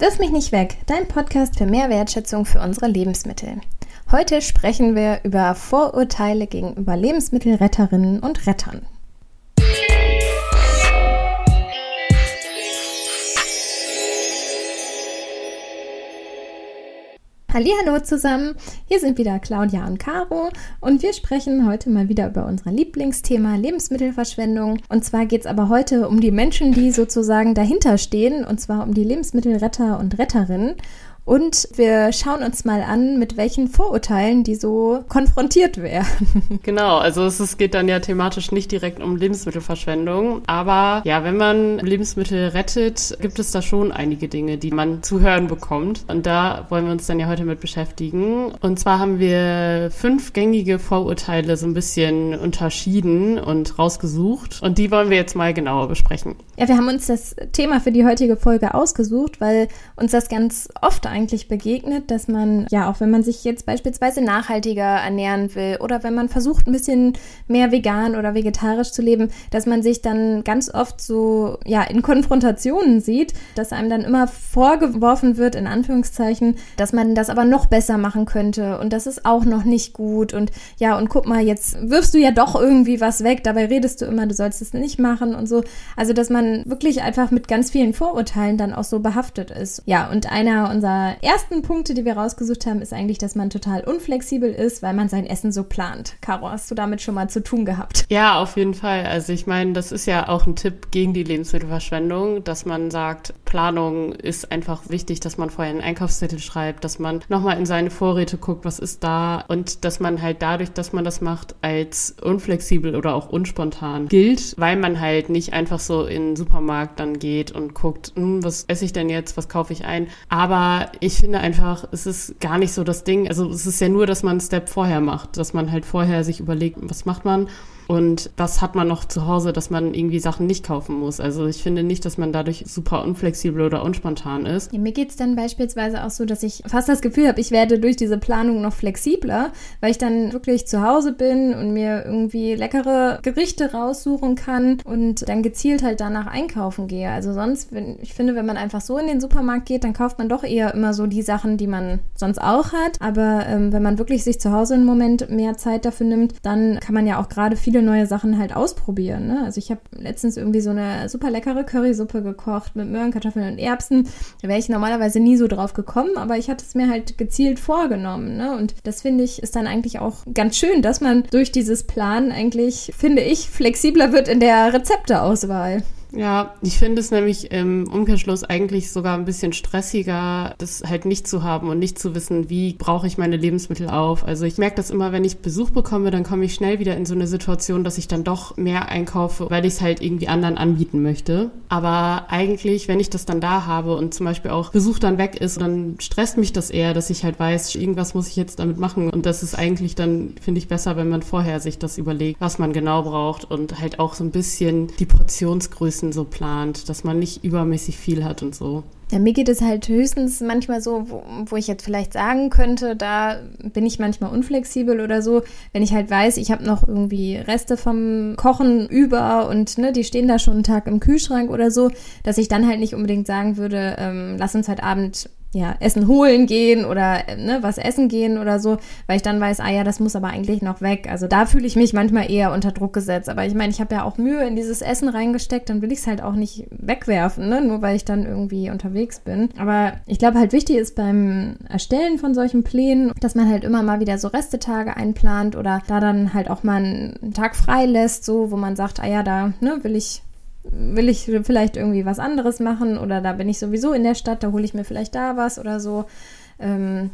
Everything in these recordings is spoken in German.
Wirf mich nicht weg, dein Podcast für mehr Wertschätzung für unsere Lebensmittel. Heute sprechen wir über Vorurteile gegenüber Lebensmittelretterinnen und Rettern. Hallo zusammen, hier sind wieder Claudia und Caro und wir sprechen heute mal wieder über unser Lieblingsthema Lebensmittelverschwendung. Und zwar geht es aber heute um die Menschen, die sozusagen dahinter stehen, und zwar um die Lebensmittelretter und Retterinnen. Und wir schauen uns mal an, mit welchen Vorurteilen die so konfrontiert werden. Genau, also es, es geht dann ja thematisch nicht direkt um Lebensmittelverschwendung. Aber ja, wenn man Lebensmittel rettet, gibt es da schon einige Dinge, die man zu hören bekommt. Und da wollen wir uns dann ja heute mit beschäftigen. Und zwar haben wir fünf gängige Vorurteile so ein bisschen unterschieden und rausgesucht. Und die wollen wir jetzt mal genauer besprechen. Ja, wir haben uns das Thema für die heutige Folge ausgesucht, weil uns das ganz oft eigentlich begegnet, dass man, ja, auch wenn man sich jetzt beispielsweise nachhaltiger ernähren will oder wenn man versucht, ein bisschen mehr vegan oder vegetarisch zu leben, dass man sich dann ganz oft so, ja, in Konfrontationen sieht, dass einem dann immer vorgeworfen wird, in Anführungszeichen, dass man das aber noch besser machen könnte und das ist auch noch nicht gut und ja, und guck mal, jetzt wirfst du ja doch irgendwie was weg, dabei redest du immer, du sollst es nicht machen und so. Also, dass man wirklich einfach mit ganz vielen Vorurteilen dann auch so behaftet ist. Ja, und einer unserer ersten Punkte, die wir rausgesucht haben, ist eigentlich, dass man total unflexibel ist, weil man sein Essen so plant. Caro, hast du damit schon mal zu tun gehabt? Ja, auf jeden Fall. Also ich meine, das ist ja auch ein Tipp gegen die Lebensmittelverschwendung, dass man sagt, Planung ist einfach wichtig, dass man vorher einen Einkaufszettel schreibt, dass man nochmal in seine Vorräte guckt, was ist da und dass man halt dadurch, dass man das macht, als unflexibel oder auch unspontan gilt, weil man halt nicht einfach so in Supermarkt dann geht und guckt, hm, was esse ich denn jetzt, was kaufe ich ein. Aber ich finde einfach, es ist gar nicht so das Ding. Also es ist ja nur, dass man einen Step vorher macht, dass man halt vorher sich überlegt, was macht man und was hat man noch zu Hause, dass man irgendwie Sachen nicht kaufen muss. Also ich finde nicht, dass man dadurch super unflexibel oder unspontan ist. Ja, mir geht es dann beispielsweise auch so, dass ich fast das Gefühl habe, ich werde durch diese Planung noch flexibler, weil ich dann wirklich zu Hause bin und mir irgendwie leckere Gerichte raussuchen kann und dann gezielt halt danach einkaufen gehe. Also sonst, wenn, ich finde, wenn man einfach so in den Supermarkt geht, dann kauft man doch eher immer so die Sachen, die man sonst auch hat. Aber ähm, wenn man wirklich sich zu Hause einen Moment mehr Zeit dafür nimmt, dann kann man ja auch gerade viele viele neue Sachen halt ausprobieren. Ne? Also ich habe letztens irgendwie so eine super leckere Currysuppe gekocht mit Möhren, Kartoffeln und Erbsen. Da wäre ich normalerweise nie so drauf gekommen, aber ich hatte es mir halt gezielt vorgenommen. Ne? Und das finde ich ist dann eigentlich auch ganz schön, dass man durch dieses Plan eigentlich, finde ich, flexibler wird in der Rezepteauswahl. Ja, ich finde es nämlich im Umkehrschluss eigentlich sogar ein bisschen stressiger, das halt nicht zu haben und nicht zu wissen, wie brauche ich meine Lebensmittel auf. Also ich merke das immer, wenn ich Besuch bekomme, dann komme ich schnell wieder in so eine Situation, dass ich dann doch mehr einkaufe, weil ich es halt irgendwie anderen anbieten möchte. Aber eigentlich, wenn ich das dann da habe und zum Beispiel auch Besuch dann weg ist, dann stresst mich das eher, dass ich halt weiß, irgendwas muss ich jetzt damit machen. Und das ist eigentlich dann, finde ich, besser, wenn man vorher sich das überlegt, was man genau braucht und halt auch so ein bisschen die Portionsgröße bisschen so plant, dass man nicht übermäßig viel hat und so. Ja, mir geht es halt höchstens manchmal so, wo, wo, ich jetzt vielleicht sagen könnte, da bin ich manchmal unflexibel oder so, wenn ich halt weiß, ich habe noch irgendwie Reste vom Kochen über und ne, die stehen da schon einen Tag im Kühlschrank oder so, dass ich dann halt nicht unbedingt sagen würde, ähm, lass uns heute Abend ja, Essen holen gehen oder ne, was essen gehen oder so, weil ich dann weiß, ah ja, das muss aber eigentlich noch weg. Also da fühle ich mich manchmal eher unter Druck gesetzt. Aber ich meine, ich habe ja auch Mühe in dieses Essen reingesteckt, dann will ich es halt auch nicht wegwerfen, ne? nur weil ich dann irgendwie unterwegs bin. Aber ich glaube halt wichtig ist beim Erstellen von solchen Plänen, dass man halt immer mal wieder so Restetage einplant oder da dann halt auch mal einen Tag frei lässt, so wo man sagt, ah ja, da ne, will ich will ich vielleicht irgendwie was anderes machen oder da bin ich sowieso in der Stadt, da hole ich mir vielleicht da was oder so. Ähm,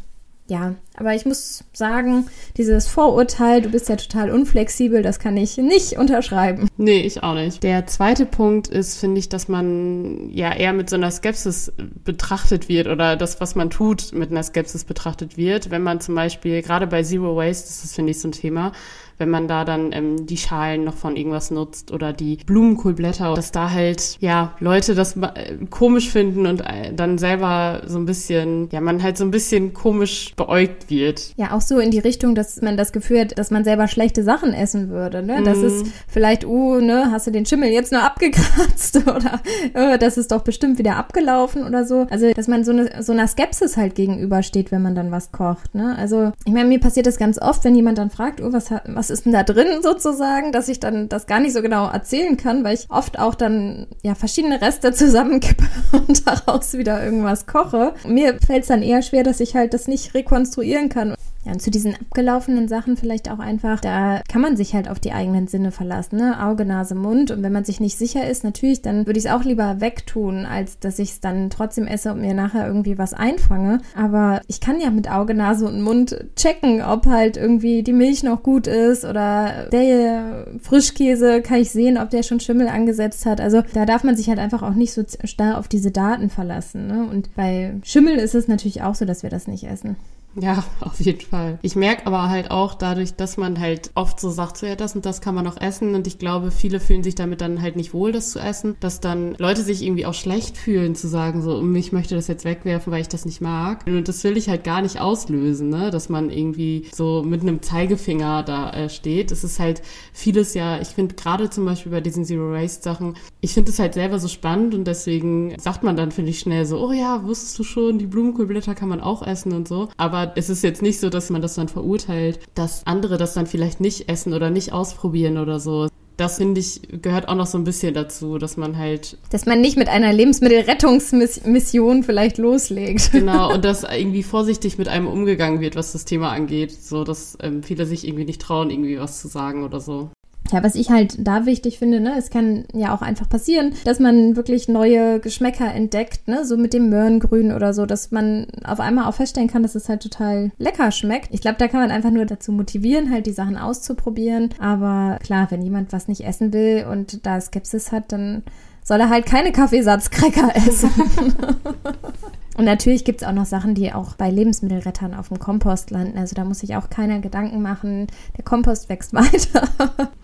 ja, aber ich muss sagen, dieses Vorurteil, du bist ja total unflexibel, das kann ich nicht unterschreiben. Nee, ich auch nicht. Der zweite Punkt ist, finde ich, dass man ja eher mit so einer Skepsis betrachtet wird oder das, was man tut, mit einer Skepsis betrachtet wird. Wenn man zum Beispiel, gerade bei Zero Waste, das ist, finde ich, so ein Thema, wenn man da dann ähm, die Schalen noch von irgendwas nutzt oder die Blumenkohlblätter, dass da halt, ja, Leute das äh, komisch finden und äh, dann selber so ein bisschen, ja, man halt so ein bisschen komisch beäugt wird. Ja, auch so in die Richtung, dass man das Gefühl hat, dass man selber schlechte Sachen essen würde, ne? Das mm. ist vielleicht, uh, ne, hast du den Schimmel jetzt nur abgekratzt oder uh, das ist doch bestimmt wieder abgelaufen oder so. Also, dass man so, eine, so einer Skepsis halt gegenübersteht, wenn man dann was kocht, ne? Also, ich meine, mir passiert das ganz oft, wenn jemand dann fragt, oh, was, was ist denn da drin sozusagen, dass ich dann das gar nicht so genau erzählen kann, weil ich oft auch dann, ja, verschiedene Reste zusammenkippe und daraus wieder irgendwas koche. Mir fällt es dann eher schwer, dass ich halt das nicht rekonstruieren kann. Ja, und zu diesen abgelaufenen Sachen vielleicht auch einfach, da kann man sich halt auf die eigenen Sinne verlassen, ne? Auge, Nase, Mund. Und wenn man sich nicht sicher ist, natürlich, dann würde ich es auch lieber wegtun, als dass ich es dann trotzdem esse und mir nachher irgendwie was einfange. Aber ich kann ja mit Auge, Nase und Mund checken, ob halt irgendwie die Milch noch gut ist oder der Frischkäse kann ich sehen, ob der schon Schimmel angesetzt hat. Also da darf man sich halt einfach auch nicht so starr auf diese Daten verlassen. Ne? Und bei Schimmel ist es natürlich auch so, dass wir das nicht essen. Ja, auf jeden Fall. Ich merke aber halt auch dadurch, dass man halt oft so sagt, so ja, das und das kann man noch essen und ich glaube, viele fühlen sich damit dann halt nicht wohl, das zu essen, dass dann Leute sich irgendwie auch schlecht fühlen zu sagen, so, ich möchte das jetzt wegwerfen, weil ich das nicht mag. Und das will ich halt gar nicht auslösen, ne, dass man irgendwie so mit einem Zeigefinger da äh, steht. Es ist halt vieles ja, ich finde gerade zum Beispiel bei diesen Zero Waste Sachen, ich finde es halt selber so spannend und deswegen sagt man dann, finde ich, schnell so, oh ja, wusstest du schon, die Blumenkohlblätter kann man auch essen und so. Aber es ist jetzt nicht so, dass man das dann verurteilt, dass andere das dann vielleicht nicht essen oder nicht ausprobieren oder so. Das finde ich gehört auch noch so ein bisschen dazu, dass man halt. Dass man nicht mit einer Lebensmittelrettungsmission vielleicht loslegt. Genau, und dass irgendwie vorsichtig mit einem umgegangen wird, was das Thema angeht. So, dass ähm, viele sich irgendwie nicht trauen, irgendwie was zu sagen oder so. Ja, was ich halt da wichtig finde, ne, es kann ja auch einfach passieren, dass man wirklich neue Geschmäcker entdeckt, ne, so mit dem Möhrengrün oder so, dass man auf einmal auch feststellen kann, dass es halt total lecker schmeckt. Ich glaube, da kann man einfach nur dazu motivieren, halt die Sachen auszuprobieren. Aber klar, wenn jemand was nicht essen will und da Skepsis hat, dann soll er halt keine Kaffeesatzcracker essen. Und natürlich gibt es auch noch Sachen, die auch bei Lebensmittelrettern auf dem Kompost landen. Also da muss sich auch keiner Gedanken machen. Der Kompost wächst weiter.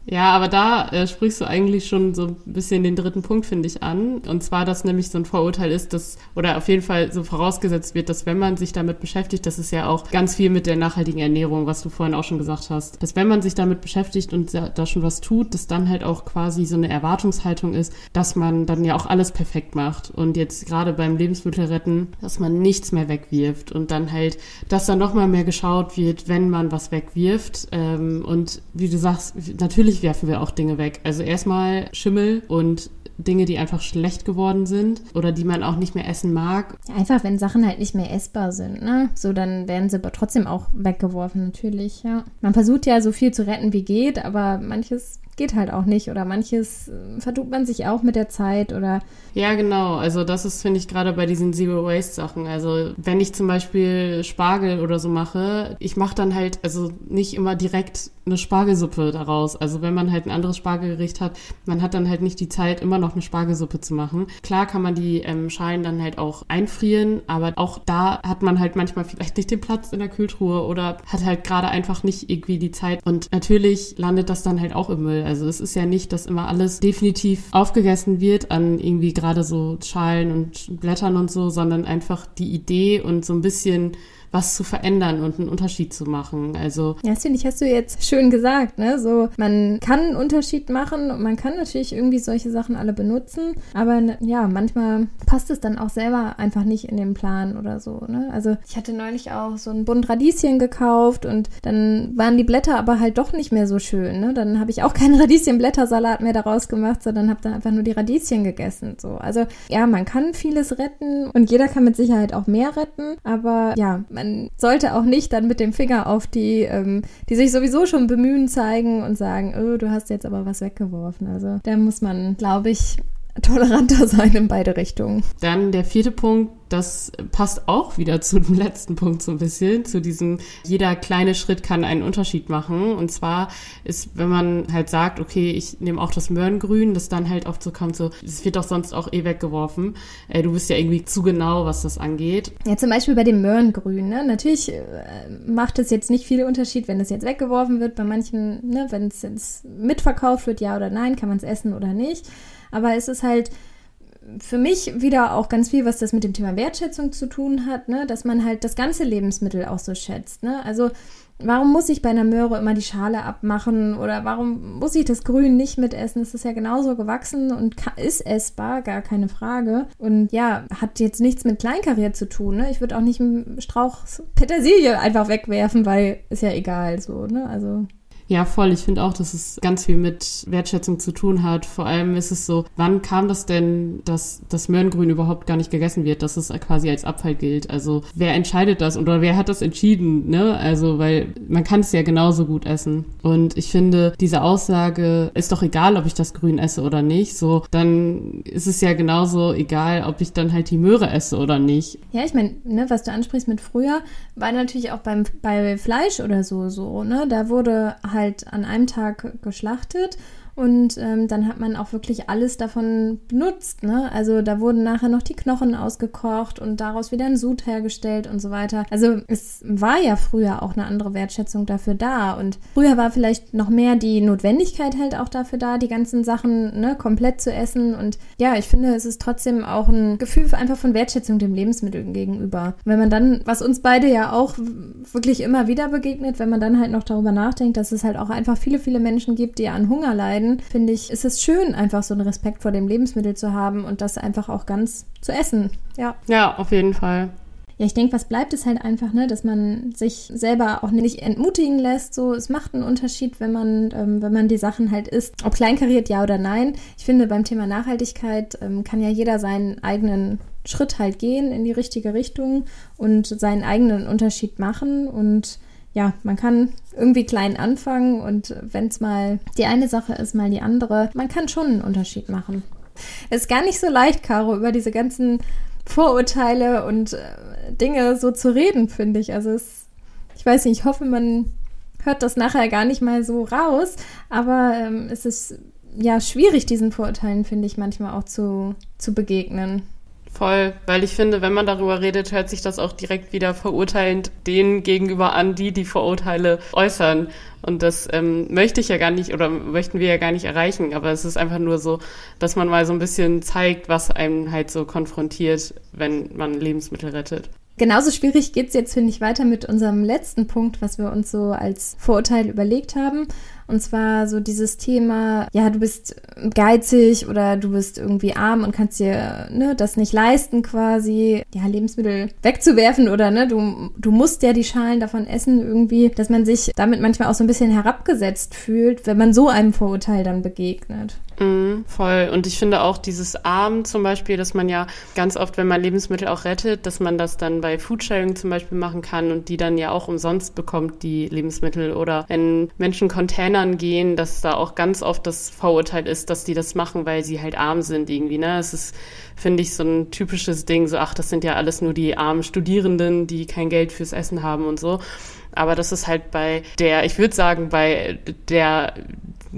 Ja, aber da äh, sprichst du eigentlich schon so ein bisschen den dritten Punkt, finde ich, an. Und zwar, dass nämlich so ein Vorurteil ist, dass, oder auf jeden Fall so vorausgesetzt wird, dass wenn man sich damit beschäftigt, das ist ja auch ganz viel mit der nachhaltigen Ernährung, was du vorhin auch schon gesagt hast, dass wenn man sich damit beschäftigt und da schon was tut, dass dann halt auch quasi so eine Erwartungshaltung ist, dass man dann ja auch alles perfekt macht. Und jetzt gerade beim Lebensmittelretten dass man nichts mehr wegwirft und dann halt, dass da nochmal mehr geschaut wird, wenn man was wegwirft. Ähm, und wie du sagst, natürlich werfen wir auch Dinge weg. Also erstmal Schimmel und Dinge, die einfach schlecht geworden sind oder die man auch nicht mehr essen mag. Einfach, wenn Sachen halt nicht mehr essbar sind, ne? So, dann werden sie aber trotzdem auch weggeworfen, natürlich, ja. Man versucht ja so viel zu retten, wie geht, aber manches geht halt auch nicht oder manches äh, vertut man sich auch mit der Zeit oder. Ja, genau. Also das ist, finde ich, gerade bei diesen Zero Waste Sachen. Also wenn ich zum Beispiel Spargel oder so mache, ich mache dann halt also nicht immer direkt eine Spargelsuppe daraus. Also wenn man halt ein anderes Spargelgericht hat, man hat dann halt nicht die Zeit, immer noch eine Spargelsuppe zu machen. Klar kann man die ähm, Schalen dann halt auch einfrieren, aber auch da hat man halt manchmal vielleicht nicht den Platz in der Kühltruhe oder hat halt gerade einfach nicht irgendwie die Zeit. Und natürlich landet das dann halt auch im Müll. Also es ist ja nicht, dass immer alles definitiv aufgegessen wird an irgendwie gerade so Schalen und Blättern und so, sondern einfach die Idee und so ein bisschen was zu verändern und einen Unterschied zu machen. Also ja, das finde ich, hast du jetzt schön gesagt, ne? So, man kann einen Unterschied machen und man kann natürlich irgendwie solche Sachen alle benutzen, aber ja, manchmal passt es dann auch selber einfach nicht in den Plan oder so, ne? Also ich hatte neulich auch so einen Bund Radieschen gekauft und dann waren die Blätter aber halt doch nicht mehr so schön, ne? Dann habe ich auch keinen Radieschenblättersalat mehr daraus gemacht, sondern habe dann einfach nur die Radieschen gegessen, so. Also ja, man kann vieles retten und jeder kann mit Sicherheit auch mehr retten, aber ja, man sollte auch nicht dann mit dem Finger auf die, ähm, die sich sowieso schon bemühen, zeigen und sagen, oh, du hast jetzt aber was weggeworfen. Also da muss man, glaube ich, toleranter sein in beide Richtungen. Dann der vierte Punkt, das passt auch wieder zu dem letzten Punkt so ein bisschen, zu diesem, jeder kleine Schritt kann einen Unterschied machen. Und zwar ist, wenn man halt sagt, okay, ich nehme auch das Möhrengrün, das dann halt oft so kommt, so, es wird doch sonst auch eh weggeworfen. Äh, du bist ja irgendwie zu genau, was das angeht. Ja, zum Beispiel bei dem Möhrengrün, ne? Natürlich äh, macht es jetzt nicht viel Unterschied, wenn es jetzt weggeworfen wird. Bei manchen, ne, wenn es jetzt mitverkauft wird, ja oder nein, kann man es essen oder nicht. Aber es ist halt, für mich wieder auch ganz viel, was das mit dem Thema Wertschätzung zu tun hat, ne? dass man halt das ganze Lebensmittel auch so schätzt. Ne? Also warum muss ich bei einer Möhre immer die Schale abmachen oder warum muss ich das Grün nicht mitessen? Es ist ja genauso gewachsen und ist essbar, gar keine Frage. Und ja, hat jetzt nichts mit Kleinkariert zu tun. Ne? Ich würde auch nicht einen Strauch Petersilie einfach wegwerfen, weil ist ja egal so. Ne? Also ja, voll. Ich finde auch, dass es ganz viel mit Wertschätzung zu tun hat. Vor allem ist es so, wann kam das denn, dass das Möhrengrün überhaupt gar nicht gegessen wird, dass es quasi als Abfall gilt? Also wer entscheidet das oder wer hat das entschieden? Ne? Also weil man kann es ja genauso gut essen. Und ich finde, diese Aussage ist doch egal, ob ich das Grün esse oder nicht. So, dann ist es ja genauso egal, ob ich dann halt die Möhre esse oder nicht. Ja, ich meine, ne, was du ansprichst mit früher, war natürlich auch beim bei Fleisch oder so so. Ne, da wurde halt halt an einem Tag geschlachtet und ähm, dann hat man auch wirklich alles davon benutzt. Ne? Also da wurden nachher noch die Knochen ausgekocht und daraus wieder ein Sud hergestellt und so weiter. Also es war ja früher auch eine andere Wertschätzung dafür da. Und früher war vielleicht noch mehr die Notwendigkeit halt auch dafür da, die ganzen Sachen ne, komplett zu essen. Und ja, ich finde, es ist trotzdem auch ein Gefühl einfach von Wertschätzung dem Lebensmittel gegenüber. Wenn man dann, was uns beide ja auch wirklich immer wieder begegnet, wenn man dann halt noch darüber nachdenkt, dass es halt auch einfach viele, viele Menschen gibt, die an Hunger leiden finde ich, ist es schön, einfach so einen Respekt vor dem Lebensmittel zu haben und das einfach auch ganz zu essen. Ja. Ja, auf jeden Fall. Ja, ich denke, was bleibt es halt einfach, ne, dass man sich selber auch nicht entmutigen lässt. So, es macht einen Unterschied, wenn man, ähm, wenn man die Sachen halt isst. Ob kleinkariert, ja oder nein. Ich finde, beim Thema Nachhaltigkeit ähm, kann ja jeder seinen eigenen Schritt halt gehen in die richtige Richtung und seinen eigenen Unterschied machen und ja, man kann irgendwie klein anfangen und wenn es mal die eine Sache ist, mal die andere, man kann schon einen Unterschied machen. Es ist gar nicht so leicht, Caro, über diese ganzen Vorurteile und äh, Dinge so zu reden, finde ich. Also es, ich weiß nicht, ich hoffe, man hört das nachher gar nicht mal so raus, aber ähm, es ist ja schwierig, diesen Vorurteilen, finde ich, manchmal auch zu, zu begegnen. Voll, weil ich finde, wenn man darüber redet, hört sich das auch direkt wieder verurteilend denen gegenüber an, die die Vorurteile äußern. Und das ähm, möchte ich ja gar nicht oder möchten wir ja gar nicht erreichen. Aber es ist einfach nur so, dass man mal so ein bisschen zeigt, was einem halt so konfrontiert, wenn man Lebensmittel rettet. Genauso schwierig geht's jetzt, finde ich, weiter mit unserem letzten Punkt, was wir uns so als Vorurteil überlegt haben. Und zwar so dieses Thema, ja, du bist geizig oder du bist irgendwie arm und kannst dir ne, das nicht leisten, quasi, ja, Lebensmittel wegzuwerfen oder ne, du, du musst ja die Schalen davon essen irgendwie, dass man sich damit manchmal auch so ein bisschen herabgesetzt fühlt, wenn man so einem Vorurteil dann begegnet. Mm, voll. Und ich finde auch dieses Arm zum Beispiel, dass man ja ganz oft, wenn man Lebensmittel auch rettet, dass man das dann bei Foodsharing zum Beispiel machen kann und die dann ja auch umsonst bekommt, die Lebensmittel. Oder wenn Menschen Containern gehen, dass da auch ganz oft das Vorurteil ist, dass die das machen, weil sie halt arm sind irgendwie. Ne? Es ist, finde ich, so ein typisches Ding, so, ach, das sind ja alles nur die armen Studierenden, die kein Geld fürs Essen haben und so. Aber das ist halt bei der, ich würde sagen, bei der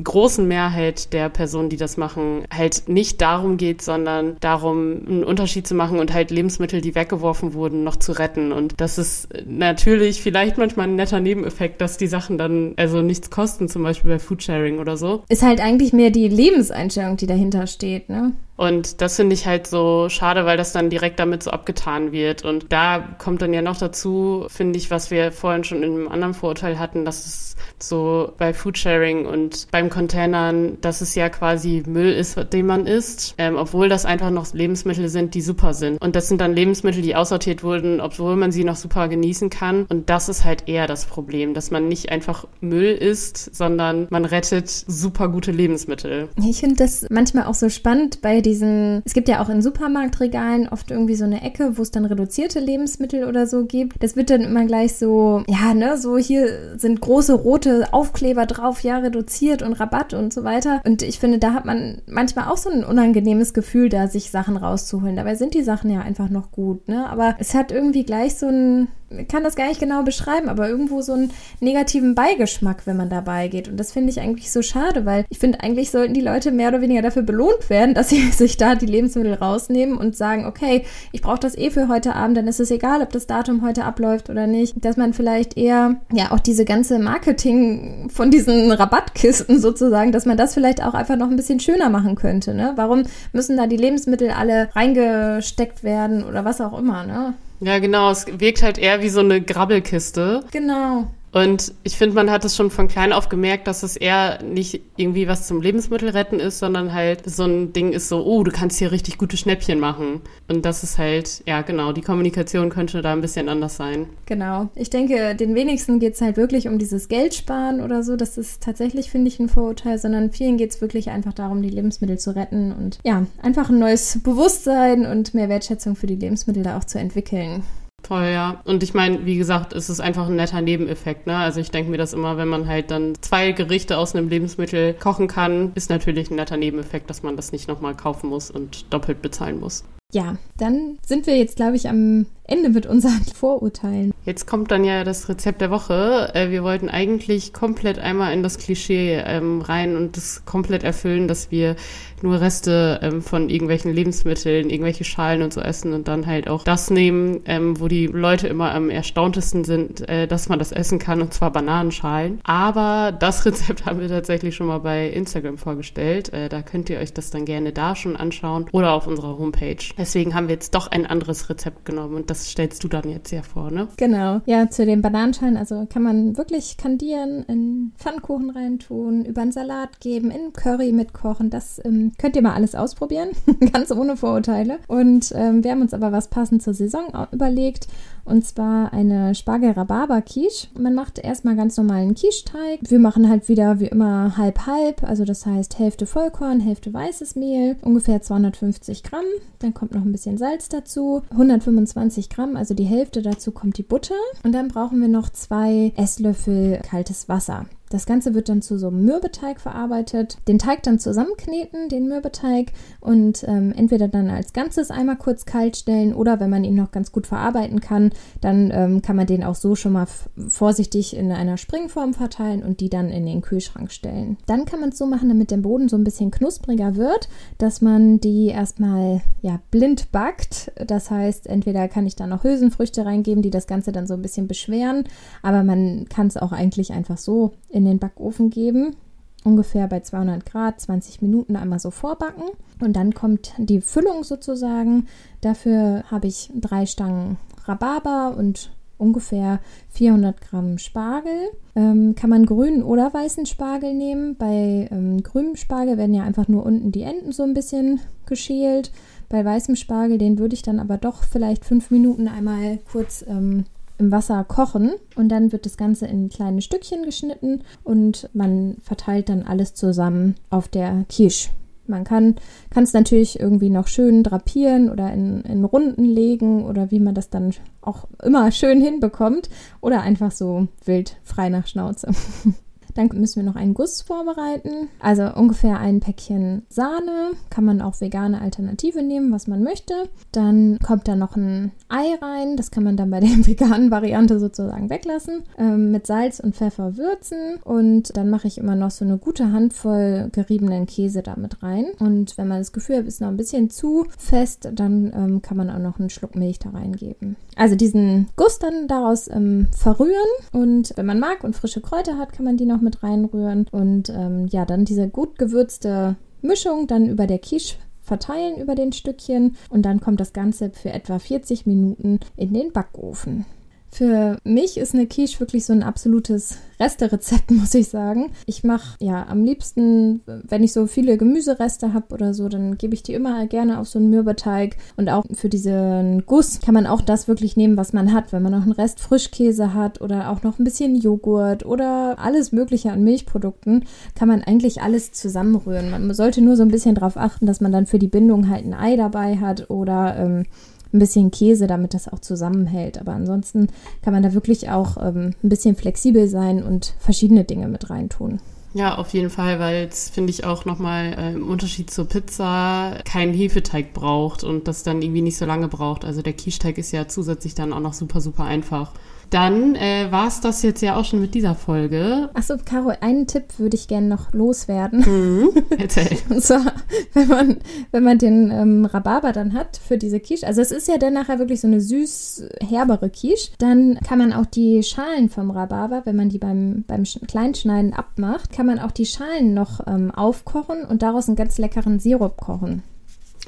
großen Mehrheit der Personen, die das machen, halt nicht darum geht, sondern darum, einen Unterschied zu machen und halt Lebensmittel, die weggeworfen wurden, noch zu retten. Und das ist natürlich vielleicht manchmal ein netter Nebeneffekt, dass die Sachen dann also nichts kosten, zum Beispiel bei Foodsharing oder so. Ist halt eigentlich mehr die Lebenseinstellung, die dahinter steht, ne? Und das finde ich halt so schade, weil das dann direkt damit so abgetan wird. Und da kommt dann ja noch dazu, finde ich, was wir vorhin schon in einem anderen Vorurteil hatten, dass es so bei Foodsharing und beim Containern, dass es ja quasi Müll ist, den man isst, ähm, obwohl das einfach noch Lebensmittel sind, die super sind. Und das sind dann Lebensmittel, die aussortiert wurden, obwohl man sie noch super genießen kann. Und das ist halt eher das Problem, dass man nicht einfach Müll isst, sondern man rettet super gute Lebensmittel. Ich finde das manchmal auch so spannend bei diesen es gibt ja auch in Supermarktregalen oft irgendwie so eine Ecke, wo es dann reduzierte Lebensmittel oder so gibt. Das wird dann immer gleich so, ja, ne, so hier sind große rote Aufkleber drauf, ja, reduziert und Rabatt und so weiter. Und ich finde, da hat man manchmal auch so ein unangenehmes Gefühl, da sich Sachen rauszuholen. Dabei sind die Sachen ja einfach noch gut, ne? Aber es hat irgendwie gleich so ein, kann das gar nicht genau beschreiben, aber irgendwo so einen negativen Beigeschmack, wenn man dabei geht. Und das finde ich eigentlich so schade, weil ich finde, eigentlich sollten die Leute mehr oder weniger dafür belohnt werden, dass sie sich da die Lebensmittel rausnehmen und sagen, okay, ich brauche das eh für heute Abend, dann ist es egal, ob das Datum heute abläuft oder nicht. Dass man vielleicht eher, ja, auch diese ganze Marketing von diesen Rabattkisten sozusagen, dass man das vielleicht auch einfach noch ein bisschen schöner machen könnte, ne? Warum müssen da die Lebensmittel alle reingesteckt werden oder was auch immer, ne? Ja, genau. Es wirkt halt eher wie so eine Grabbelkiste. Genau. Und ich finde, man hat es schon von klein auf gemerkt, dass es eher nicht irgendwie was zum Lebensmittelretten ist, sondern halt so ein Ding ist so, oh, du kannst hier richtig gute Schnäppchen machen. Und das ist halt, ja genau, die Kommunikation könnte da ein bisschen anders sein. Genau. Ich denke, den wenigsten geht es halt wirklich um dieses Geld sparen oder so. Das ist tatsächlich, finde ich, ein Vorurteil, sondern vielen geht es wirklich einfach darum, die Lebensmittel zu retten und ja, einfach ein neues Bewusstsein und mehr Wertschätzung für die Lebensmittel da auch zu entwickeln. Voll, ja. Und ich meine, wie gesagt, es ist einfach ein netter Nebeneffekt, ne? Also ich denke mir das immer, wenn man halt dann zwei Gerichte aus einem Lebensmittel kochen kann, ist natürlich ein netter Nebeneffekt, dass man das nicht nochmal kaufen muss und doppelt bezahlen muss. Ja, dann sind wir jetzt, glaube ich, am Ende mit unseren Vorurteilen. Jetzt kommt dann ja das Rezept der Woche. Äh, wir wollten eigentlich komplett einmal in das Klischee ähm, rein und das komplett erfüllen, dass wir nur Reste ähm, von irgendwelchen Lebensmitteln, irgendwelche Schalen und so essen und dann halt auch das nehmen, ähm, wo die Leute immer am erstauntesten sind, äh, dass man das essen kann, und zwar Bananenschalen. Aber das Rezept haben wir tatsächlich schon mal bei Instagram vorgestellt. Äh, da könnt ihr euch das dann gerne da schon anschauen oder auf unserer Homepage. Deswegen haben wir jetzt doch ein anderes Rezept genommen und das stellst du dann jetzt ja vor, ne? Genau. Ja, zu den Bananenschalen, also kann man wirklich kandieren, in Pfannkuchen reintun, über einen Salat geben, in Curry mitkochen. Das ähm, könnt ihr mal alles ausprobieren, ganz ohne Vorurteile. Und ähm, wir haben uns aber was passend zur Saison überlegt. Und zwar eine Spargel-Rhabarber-Quiche. Man macht erstmal ganz normalen Quiche-Teig. Wir machen halt wieder wie immer halb-halb. Also das heißt Hälfte Vollkorn, Hälfte weißes Mehl. Ungefähr 250 Gramm. Dann kommt noch ein bisschen Salz dazu. 125 Gramm, also die Hälfte dazu kommt die Butter. Und dann brauchen wir noch zwei Esslöffel kaltes Wasser. Das Ganze wird dann zu so einem Mürbeteig verarbeitet. Den Teig dann zusammenkneten, den Mürbeteig, und ähm, entweder dann als Ganzes einmal kurz kalt stellen oder wenn man ihn noch ganz gut verarbeiten kann, dann ähm, kann man den auch so schon mal vorsichtig in einer Springform verteilen und die dann in den Kühlschrank stellen. Dann kann man es so machen, damit der Boden so ein bisschen knuspriger wird, dass man die erstmal ja, blind backt. Das heißt, entweder kann ich da noch Hülsenfrüchte reingeben, die das Ganze dann so ein bisschen beschweren, aber man kann es auch eigentlich einfach so in in den Backofen geben. Ungefähr bei 200 Grad, 20 Minuten einmal so vorbacken. Und dann kommt die Füllung sozusagen. Dafür habe ich drei Stangen Rhabarber und ungefähr 400 Gramm Spargel. Ähm, kann man grünen oder weißen Spargel nehmen. Bei ähm, grünem Spargel werden ja einfach nur unten die Enden so ein bisschen geschält. Bei weißem Spargel, den würde ich dann aber doch vielleicht fünf Minuten einmal kurz ähm, im Wasser kochen und dann wird das Ganze in kleine Stückchen geschnitten und man verteilt dann alles zusammen auf der Quiche. Man kann es natürlich irgendwie noch schön drapieren oder in, in Runden legen oder wie man das dann auch immer schön hinbekommt oder einfach so wild frei nach Schnauze. Dann müssen wir noch einen Guss vorbereiten. Also ungefähr ein Päckchen Sahne. Kann man auch vegane Alternative nehmen, was man möchte. Dann kommt da noch ein Ei rein. Das kann man dann bei der veganen Variante sozusagen weglassen. Ähm, mit Salz und Pfeffer würzen. Und dann mache ich immer noch so eine gute Handvoll geriebenen Käse damit rein. Und wenn man das Gefühl hat, ist noch ein bisschen zu fest, dann ähm, kann man auch noch einen Schluck Milch da reingeben. Also diesen Guss dann daraus ähm, verrühren. Und wenn man mag und frische Kräuter hat, kann man die noch mit reinrühren und ähm, ja, dann diese gut gewürzte Mischung dann über der Quiche verteilen über den Stückchen und dann kommt das Ganze für etwa 40 Minuten in den Backofen. Für mich ist eine Quiche wirklich so ein absolutes Resterezept, muss ich sagen. Ich mache ja am liebsten, wenn ich so viele Gemüsereste habe oder so, dann gebe ich die immer gerne auf so einen Mürbeteig. Und auch für diesen Guss kann man auch das wirklich nehmen, was man hat. Wenn man noch einen Rest Frischkäse hat oder auch noch ein bisschen Joghurt oder alles Mögliche an Milchprodukten, kann man eigentlich alles zusammenrühren. Man sollte nur so ein bisschen darauf achten, dass man dann für die Bindung halt ein Ei dabei hat oder ähm, ein bisschen Käse, damit das auch zusammenhält. Aber ansonsten kann man da wirklich auch ähm, ein bisschen flexibel sein und verschiedene Dinge mit reintun. Ja, auf jeden Fall, weil es, finde ich, auch nochmal äh, im Unterschied zur Pizza keinen Hefeteig braucht und das dann irgendwie nicht so lange braucht. Also der Quiche-Teig ist ja zusätzlich dann auch noch super, super einfach. Dann äh, war es das jetzt ja auch schon mit dieser Folge. Achso, Caro, einen Tipp würde ich gerne noch loswerden. Mhm. Erzähl. Und zwar, wenn man, wenn man den ähm, Rhabarber dann hat für diese Quiche, also es ist ja dann nachher wirklich so eine süß herbere Quiche, dann kann man auch die Schalen vom Rhabarber, wenn man die beim, beim Kleinschneiden abmacht, kann man auch die Schalen noch ähm, aufkochen und daraus einen ganz leckeren Sirup kochen.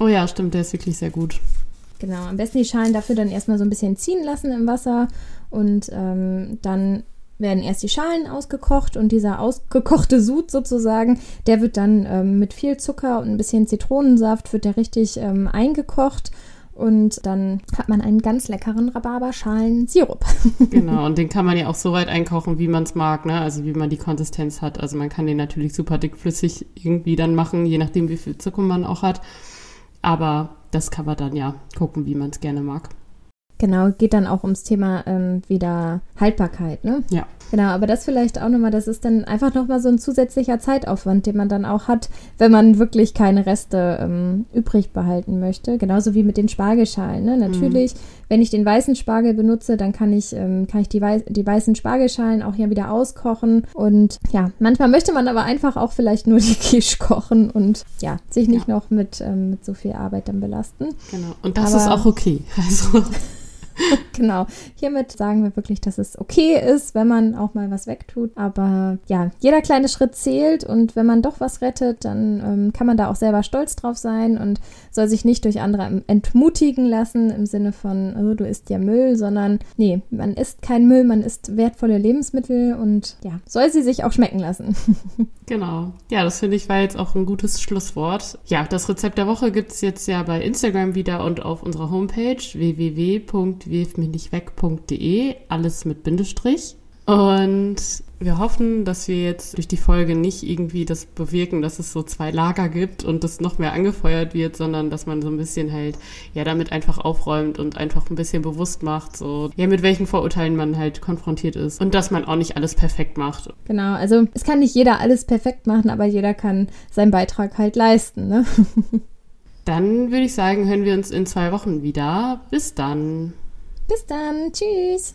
Oh ja, stimmt, der ist wirklich sehr gut. Genau, am besten die Schalen dafür dann erstmal so ein bisschen ziehen lassen im Wasser und ähm, dann werden erst die Schalen ausgekocht und dieser ausgekochte Sud sozusagen, der wird dann ähm, mit viel Zucker und ein bisschen Zitronensaft, wird der richtig ähm, eingekocht und dann hat man einen ganz leckeren Rhabarberschalen-Sirup. Genau, und den kann man ja auch so weit einkochen, wie man es mag, ne? also wie man die Konsistenz hat. Also man kann den natürlich super dickflüssig irgendwie dann machen, je nachdem, wie viel Zucker man auch hat. Aber das kann man dann ja gucken, wie man es gerne mag. Genau, geht dann auch ums Thema ähm, wieder Haltbarkeit, ne? Ja. Genau, aber das vielleicht auch nochmal, das ist dann einfach nochmal so ein zusätzlicher Zeitaufwand, den man dann auch hat, wenn man wirklich keine Reste ähm, übrig behalten möchte. Genauso wie mit den Spargelschalen. Ne? Natürlich, mhm. wenn ich den weißen Spargel benutze, dann kann ich, ähm, kann ich die, weiß die weißen Spargelschalen auch hier wieder auskochen. Und ja, manchmal möchte man aber einfach auch vielleicht nur die Quiche kochen und ja, sich nicht ja. noch mit, ähm, mit so viel Arbeit dann belasten. Genau, und das aber, ist auch okay. Also. genau. Hiermit sagen wir wirklich, dass es okay ist, wenn man auch mal was wegtut. Aber ja, jeder kleine Schritt zählt und wenn man doch was rettet, dann ähm, kann man da auch selber stolz drauf sein und soll sich nicht durch andere entmutigen lassen im Sinne von, oh, du isst ja Müll, sondern nee, man isst kein Müll, man isst wertvolle Lebensmittel und ja, soll sie sich auch schmecken lassen. genau. Ja, das finde ich war jetzt auch ein gutes Schlusswort. Ja, das Rezept der Woche gibt es jetzt ja bei Instagram wieder und auf unserer Homepage www www.wirfmichnichtweg.de, alles mit Bindestrich. Und wir hoffen, dass wir jetzt durch die Folge nicht irgendwie das bewirken, dass es so zwei Lager gibt und das noch mehr angefeuert wird, sondern dass man so ein bisschen halt, ja, damit einfach aufräumt und einfach ein bisschen bewusst macht, so, ja, mit welchen Vorurteilen man halt konfrontiert ist und dass man auch nicht alles perfekt macht. Genau, also es kann nicht jeder alles perfekt machen, aber jeder kann seinen Beitrag halt leisten, ne? Dann würde ich sagen, hören wir uns in zwei Wochen wieder. Bis dann. Bis dann. Tschüss.